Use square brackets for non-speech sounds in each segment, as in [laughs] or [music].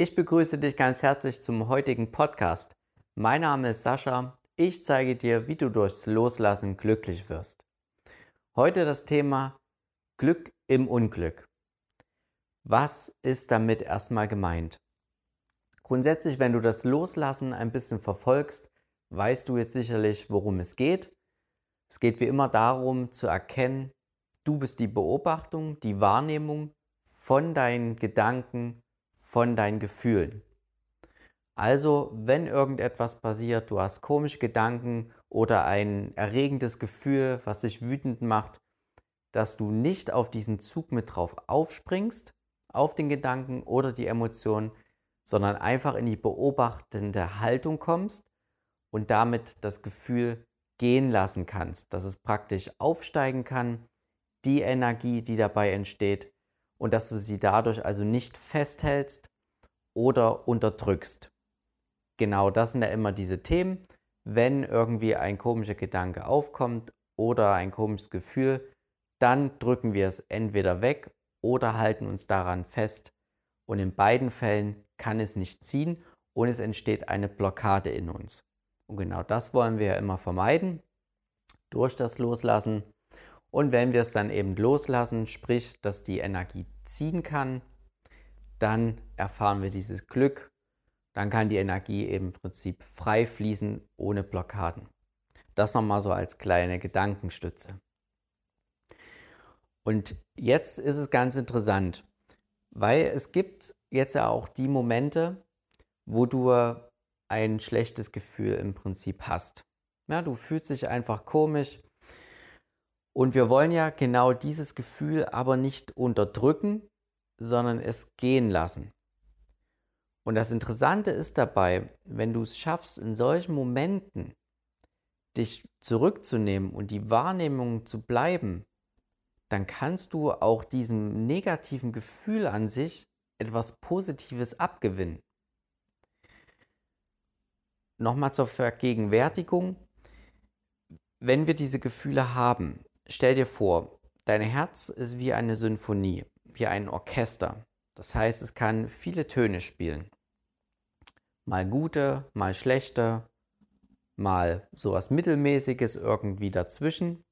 Ich begrüße dich ganz herzlich zum heutigen Podcast. Mein Name ist Sascha. Ich zeige dir, wie du durchs Loslassen glücklich wirst. Heute das Thema Glück im Unglück. Was ist damit erstmal gemeint? Grundsätzlich, wenn du das Loslassen ein bisschen verfolgst, weißt du jetzt sicherlich, worum es geht. Es geht wie immer darum zu erkennen, du bist die Beobachtung, die Wahrnehmung von deinen Gedanken, von deinen Gefühlen. Also, wenn irgendetwas passiert, du hast komische Gedanken oder ein erregendes Gefühl, was dich wütend macht, dass du nicht auf diesen Zug mit drauf aufspringst, auf den Gedanken oder die Emotionen, sondern einfach in die beobachtende Haltung kommst und damit das Gefühl gehen lassen kannst, dass es praktisch aufsteigen kann, die Energie, die dabei entsteht, und dass du sie dadurch also nicht festhältst oder unterdrückst. Genau das sind ja immer diese Themen. Wenn irgendwie ein komischer Gedanke aufkommt oder ein komisches Gefühl, dann drücken wir es entweder weg oder halten uns daran fest. Und in beiden Fällen kann es nicht ziehen und es entsteht eine Blockade in uns. Und genau das wollen wir ja immer vermeiden durch das Loslassen. Und wenn wir es dann eben loslassen, sprich, dass die Energie ziehen kann, dann erfahren wir dieses Glück. Dann kann die Energie eben im Prinzip frei fließen, ohne Blockaden. Das nochmal so als kleine Gedankenstütze. Und jetzt ist es ganz interessant, weil es gibt jetzt ja auch die Momente, wo du ein schlechtes Gefühl im Prinzip hast. Ja, du fühlst dich einfach komisch, und wir wollen ja genau dieses Gefühl aber nicht unterdrücken, sondern es gehen lassen. Und das Interessante ist dabei, wenn du es schaffst, in solchen Momenten dich zurückzunehmen und die Wahrnehmung zu bleiben, dann kannst du auch diesem negativen Gefühl an sich etwas Positives abgewinnen. Nochmal zur Vergegenwärtigung. Wenn wir diese Gefühle haben, Stell dir vor, dein Herz ist wie eine Symphonie, wie ein Orchester. Das heißt, es kann viele Töne spielen. Mal gute, mal schlechte, mal sowas Mittelmäßiges irgendwie dazwischen.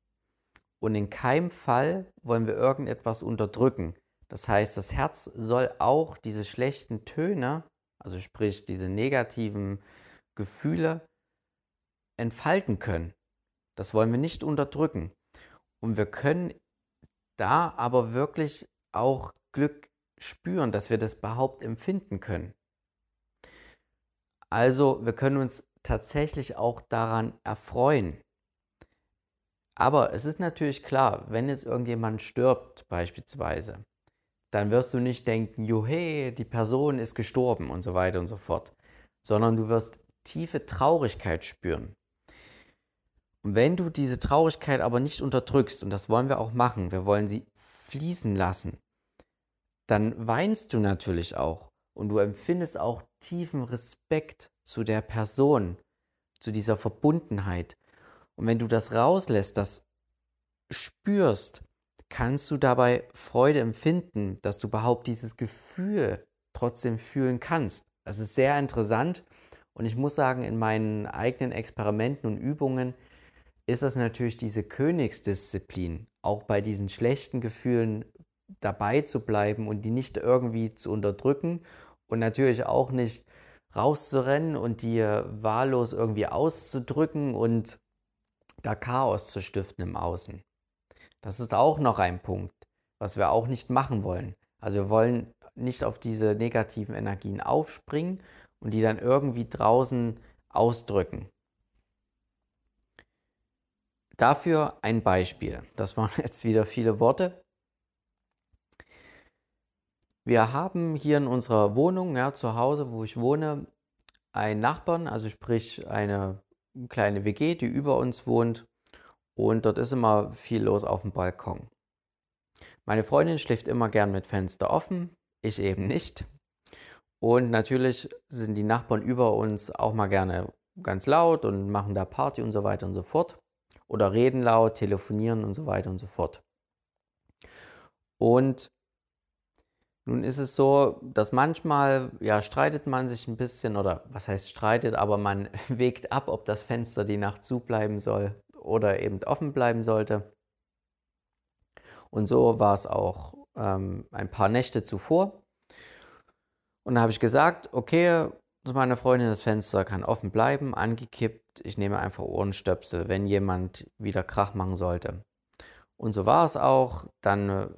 Und in keinem Fall wollen wir irgendetwas unterdrücken. Das heißt, das Herz soll auch diese schlechten Töne, also sprich diese negativen Gefühle, entfalten können. Das wollen wir nicht unterdrücken. Und wir können da aber wirklich auch Glück spüren, dass wir das überhaupt empfinden können. Also wir können uns tatsächlich auch daran erfreuen. Aber es ist natürlich klar, wenn jetzt irgendjemand stirbt beispielsweise, dann wirst du nicht denken, juhe, die Person ist gestorben und so weiter und so fort, sondern du wirst tiefe Traurigkeit spüren. Und wenn du diese Traurigkeit aber nicht unterdrückst, und das wollen wir auch machen, wir wollen sie fließen lassen, dann weinst du natürlich auch und du empfindest auch tiefen Respekt zu der Person, zu dieser Verbundenheit. Und wenn du das rauslässt, das spürst, kannst du dabei Freude empfinden, dass du überhaupt dieses Gefühl trotzdem fühlen kannst. Das ist sehr interessant und ich muss sagen, in meinen eigenen Experimenten und Übungen ist das natürlich diese Königsdisziplin, auch bei diesen schlechten Gefühlen dabei zu bleiben und die nicht irgendwie zu unterdrücken und natürlich auch nicht rauszurennen und die wahllos irgendwie auszudrücken und da Chaos zu stiften im Außen. Das ist auch noch ein Punkt, was wir auch nicht machen wollen. Also wir wollen nicht auf diese negativen Energien aufspringen und die dann irgendwie draußen ausdrücken. Dafür ein Beispiel. Das waren [laughs] jetzt wieder viele Worte. Wir haben hier in unserer Wohnung, ja, zu Hause, wo ich wohne, einen Nachbarn, also sprich eine kleine WG, die über uns wohnt. Und dort ist immer viel los auf dem Balkon. Meine Freundin schläft immer gern mit Fenster offen, ich eben nicht. Und natürlich sind die Nachbarn über uns auch mal gerne ganz laut und machen da Party und so weiter und so fort oder reden laut, telefonieren und so weiter und so fort. Und Nun ist es so, dass manchmal, ja, streitet man sich ein bisschen oder was heißt streitet, aber man [laughs] wägt ab, ob das Fenster die Nacht zubleiben soll oder eben offen bleiben sollte. Und so war es auch ähm, ein paar Nächte zuvor. Und da habe ich gesagt, okay, zu meiner Freundin, das Fenster kann offen bleiben, angekippt. Ich nehme einfach Ohrenstöpsel, wenn jemand wieder Krach machen sollte. Und so war es auch. Dann äh,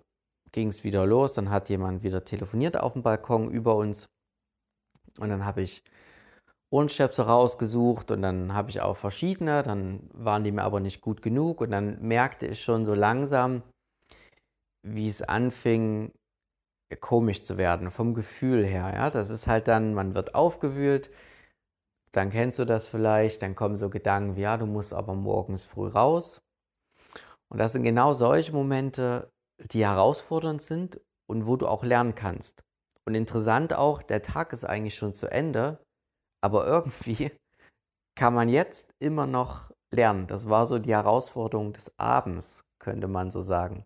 ging es wieder los. Dann hat jemand wieder telefoniert auf dem Balkon über uns. Und dann habe ich Ohrenstöpsel rausgesucht und dann habe ich auch verschiedene. Dann waren die mir aber nicht gut genug. Und dann merkte ich schon so langsam, wie es anfing, komisch zu werden, vom Gefühl her. Ja? Das ist halt dann, man wird aufgewühlt, dann kennst du das vielleicht, dann kommen so Gedanken wie, ja, du musst aber morgens früh raus. Und das sind genau solche Momente, die herausfordernd sind und wo du auch lernen kannst. Und interessant auch, der Tag ist eigentlich schon zu Ende, aber irgendwie [laughs] kann man jetzt immer noch lernen. Das war so die Herausforderung des Abends, könnte man so sagen.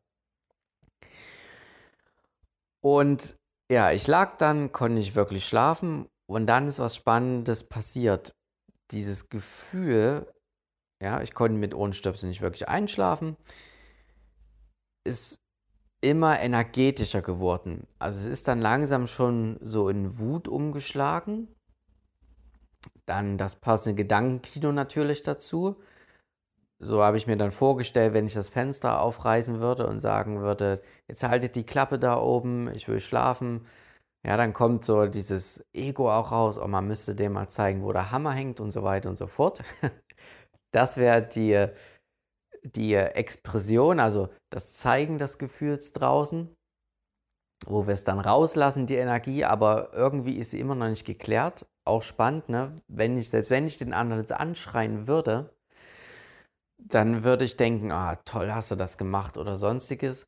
Und ja, ich lag dann, konnte nicht wirklich schlafen und dann ist was Spannendes passiert. Dieses Gefühl, ja, ich konnte mit Ohrenstöpseln nicht wirklich einschlafen, ist immer energetischer geworden. Also es ist dann langsam schon so in Wut umgeschlagen. Dann das passende Gedankenkino natürlich dazu. So habe ich mir dann vorgestellt, wenn ich das Fenster aufreißen würde und sagen würde, jetzt haltet die Klappe da oben, ich will schlafen. Ja, dann kommt so dieses Ego auch raus, oh, man müsste dem mal zeigen, wo der Hammer hängt und so weiter und so fort. [laughs] Das wäre die, die Expression, also das Zeigen des Gefühls draußen, wo wir es dann rauslassen, die Energie, aber irgendwie ist sie immer noch nicht geklärt. Auch spannend, ne? wenn ich, selbst wenn ich den anderen jetzt anschreien würde, dann würde ich denken, ah, toll, hast du das gemacht oder sonstiges.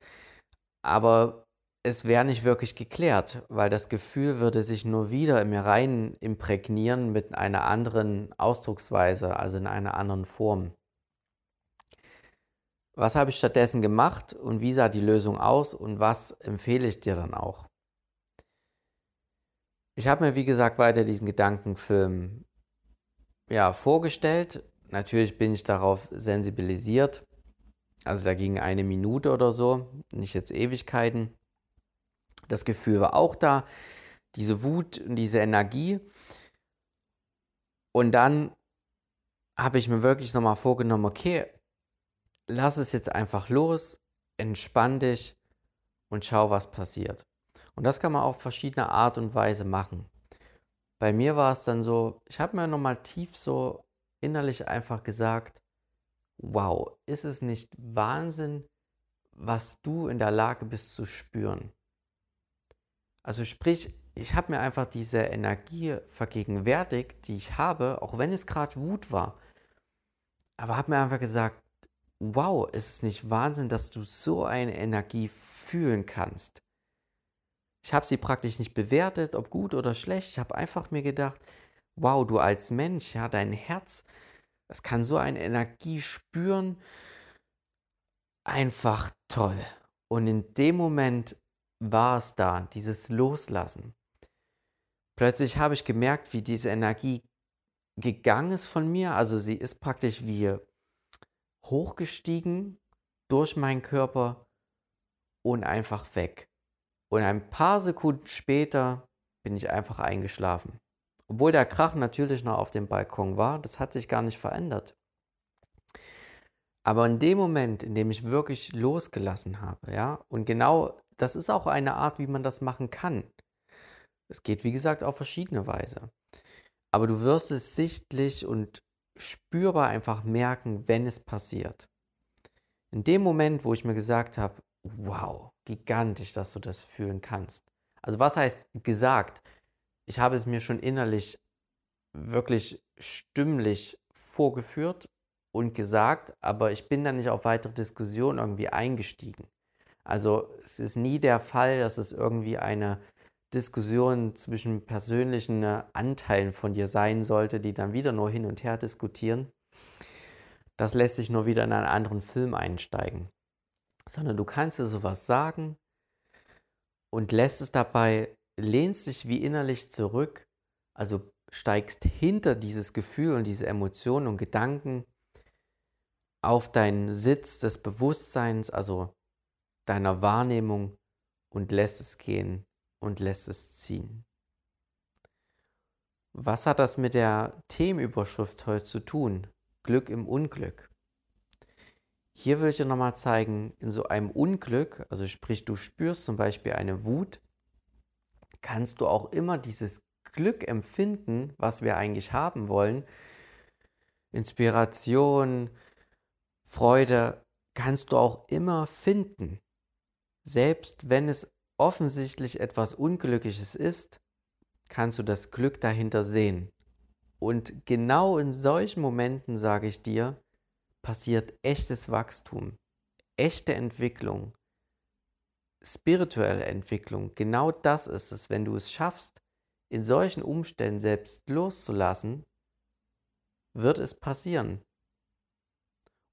Aber es wäre nicht wirklich geklärt, weil das Gefühl würde sich nur wieder in mir rein imprägnieren mit einer anderen Ausdrucksweise, also in einer anderen Form. Was habe ich stattdessen gemacht und wie sah die Lösung aus und was empfehle ich dir dann auch? Ich habe mir, wie gesagt, weiter diesen Gedankenfilm ja, vorgestellt Natürlich bin ich darauf sensibilisiert. Also da ging eine Minute oder so, nicht jetzt Ewigkeiten. Das Gefühl war auch da, diese Wut und diese Energie. Und dann habe ich mir wirklich nochmal vorgenommen, okay, lass es jetzt einfach los, entspann dich und schau, was passiert. Und das kann man auf verschiedene Art und Weise machen. Bei mir war es dann so, ich habe mir nochmal tief so innerlich einfach gesagt, wow, ist es nicht Wahnsinn, was du in der Lage bist zu spüren? Also sprich, ich habe mir einfach diese Energie vergegenwärtigt, die ich habe, auch wenn es gerade Wut war. Aber habe mir einfach gesagt, wow, ist es nicht Wahnsinn, dass du so eine Energie fühlen kannst? Ich habe sie praktisch nicht bewertet, ob gut oder schlecht. Ich habe einfach mir gedacht, wow, du als Mensch, ja, dein Herz, das kann so eine Energie spüren. Einfach toll. Und in dem Moment war es da, dieses Loslassen. Plötzlich habe ich gemerkt, wie diese Energie gegangen ist von mir. Also sie ist praktisch wie hochgestiegen durch meinen Körper und einfach weg. Und ein paar Sekunden später bin ich einfach eingeschlafen. Obwohl der Krach natürlich noch auf dem Balkon war, das hat sich gar nicht verändert. Aber in dem Moment, in dem ich wirklich losgelassen habe, ja, und genau das ist auch eine Art, wie man das machen kann. Es geht, wie gesagt, auf verschiedene Weise. Aber du wirst es sichtlich und spürbar einfach merken, wenn es passiert. In dem Moment, wo ich mir gesagt habe, wow, gigantisch, dass du das fühlen kannst. Also was heißt gesagt? Ich habe es mir schon innerlich wirklich stimmlich vorgeführt und gesagt, aber ich bin da nicht auf weitere Diskussionen irgendwie eingestiegen. Also es ist nie der Fall, dass es irgendwie eine Diskussion zwischen persönlichen Anteilen von dir sein sollte, die dann wieder nur hin und her diskutieren. Das lässt sich nur wieder in einen anderen Film einsteigen. Sondern du kannst dir sowas sagen und lässt es dabei, lehnst dich wie innerlich zurück, also steigst hinter dieses Gefühl und diese Emotionen und Gedanken auf deinen Sitz des Bewusstseins, also deiner Wahrnehmung und lässt es gehen und lässt es ziehen. Was hat das mit der Themenüberschrift heute zu tun? Glück im Unglück. Hier will ich dir nochmal zeigen, in so einem Unglück, also sprich, du spürst zum Beispiel eine Wut, kannst du auch immer dieses Glück empfinden, was wir eigentlich haben wollen. Inspiration, Freude kannst du auch immer finden. Selbst wenn es offensichtlich etwas Unglückliches ist, kannst du das Glück dahinter sehen. Und genau in solchen Momenten, sage ich dir, passiert echtes Wachstum, echte Entwicklung, spirituelle Entwicklung. Genau das ist es, wenn du es schaffst, in solchen Umständen selbst loszulassen, wird es passieren.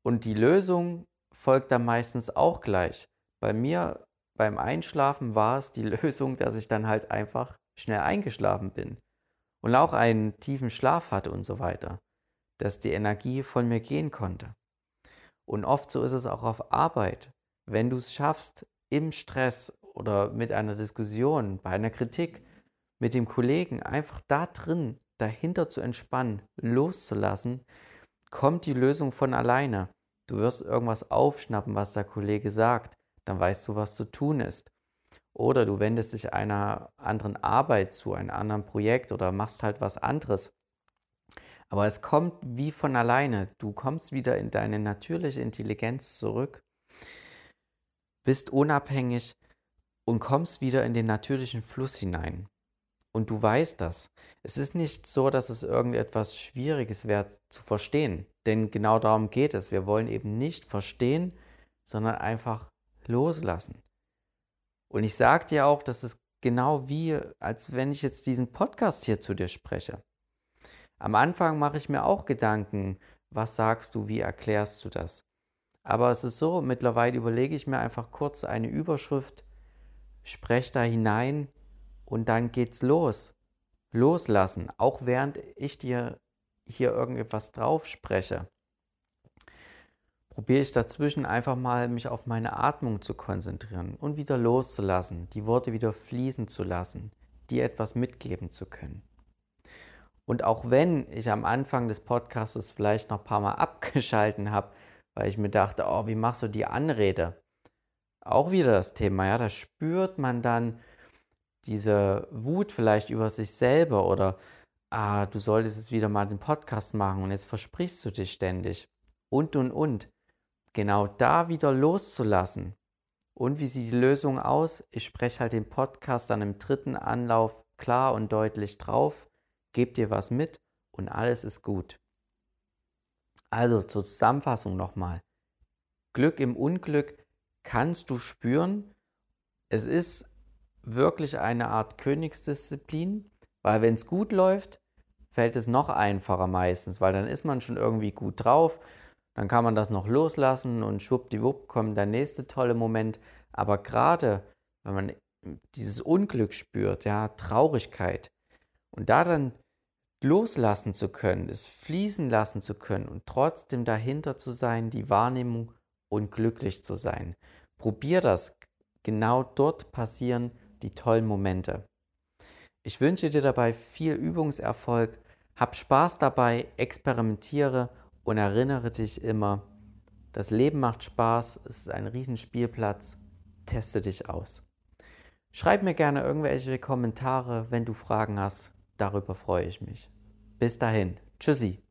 Und die Lösung folgt dann meistens auch gleich. Bei mir beim Einschlafen war es die [laughs] Lösung, dass ich dann halt einfach schnell eingeschlafen bin und auch einen tiefen Schlaf hatte und so weiter, dass die Energie von mir gehen konnte. Und oft so ist es auch auf Arbeit. Wenn du es schaffst, im Stress oder mit einer Diskussion, bei einer Kritik, mit dem Kollegen einfach da drin, dahinter zu entspannen, loszulassen, kommt die Lösung von alleine. Du wirst irgendwas aufschnappen, was der Kollege sagt, dann weißt du, was zu tun ist. Oder du wendest dich einer anderen Arbeit zu, einem anderen Projekt oder machst halt was anderes. Aber es kommt wie von alleine. Du kommst wieder in deine natürliche Intelligenz zurück, bist unabhängig und kommst wieder in den natürlichen Fluss hinein. Und du weißt das. Es ist nicht so, dass es irgendetwas Schwieriges wäre zu verstehen. Denn genau darum geht es. Wir wollen eben nicht verstehen, sondern einfach loslassen. Und ich sage dir auch, das ist genau wie, als wenn ich jetzt diesen Podcast hier zu dir spreche. Am Anfang mache ich mir auch Gedanken, was sagst du, wie erklärst du das? Aber es ist so, mittlerweile überlege ich mir einfach kurz eine Überschrift, spreche da hinein und dann geht's los. Loslassen, auch während ich dir hier irgendetwas drauf spreche probiere ich dazwischen einfach mal mich auf meine Atmung zu konzentrieren und wieder loszulassen, die Worte wieder fließen zu lassen, dir etwas mitgeben zu können. Und auch wenn ich am Anfang des Podcasts vielleicht noch ein paar Mal [laughs] abgeschalten habe, weil ich mir dachte, oh, wie machst du die Anrede? Auch wieder das Thema, ja, da spürt man dann diese Wut vielleicht über sich selber oder ah, du solltest jetzt wieder mal den Podcast machen und jetzt versprichst du dich ständig und und und genau da wieder loszulassen. Und wie sieht die Lösung aus? Ich spreche halt den Podcast dann im dritten Anlauf klar und deutlich drauf, gebe dir was mit und alles ist gut. Also zur Zusammenfassung nochmal. Glück im Unglück kannst du spüren. Es ist wirklich eine Art Königsdisziplin, weil wenn es gut läuft, fällt es noch einfacher meistens, weil dann ist man schon irgendwie gut drauf dann kann man das noch loslassen und schwuppdiwupp kommt der nächste tolle Moment. Aber gerade wenn man dieses Unglück spürt, ja, Traurigkeit und da dann loslassen zu können, es fließen lassen zu können und trotzdem dahinter zu sein, die Wahrnehmung und glücklich zu sein. Probier das. Genau dort passieren die tollen Momente. Ich wünsche dir dabei viel Übungserfolg, hab Spaß dabei, experimentiere und erinnere dich immer, das Leben macht Spaß, es ist ein Riesenspielplatz, teste dich aus. Schreib mir gerne irgendwelche Kommentare, wenn du Fragen hast, darüber freue ich mich. Bis dahin, tschüssi.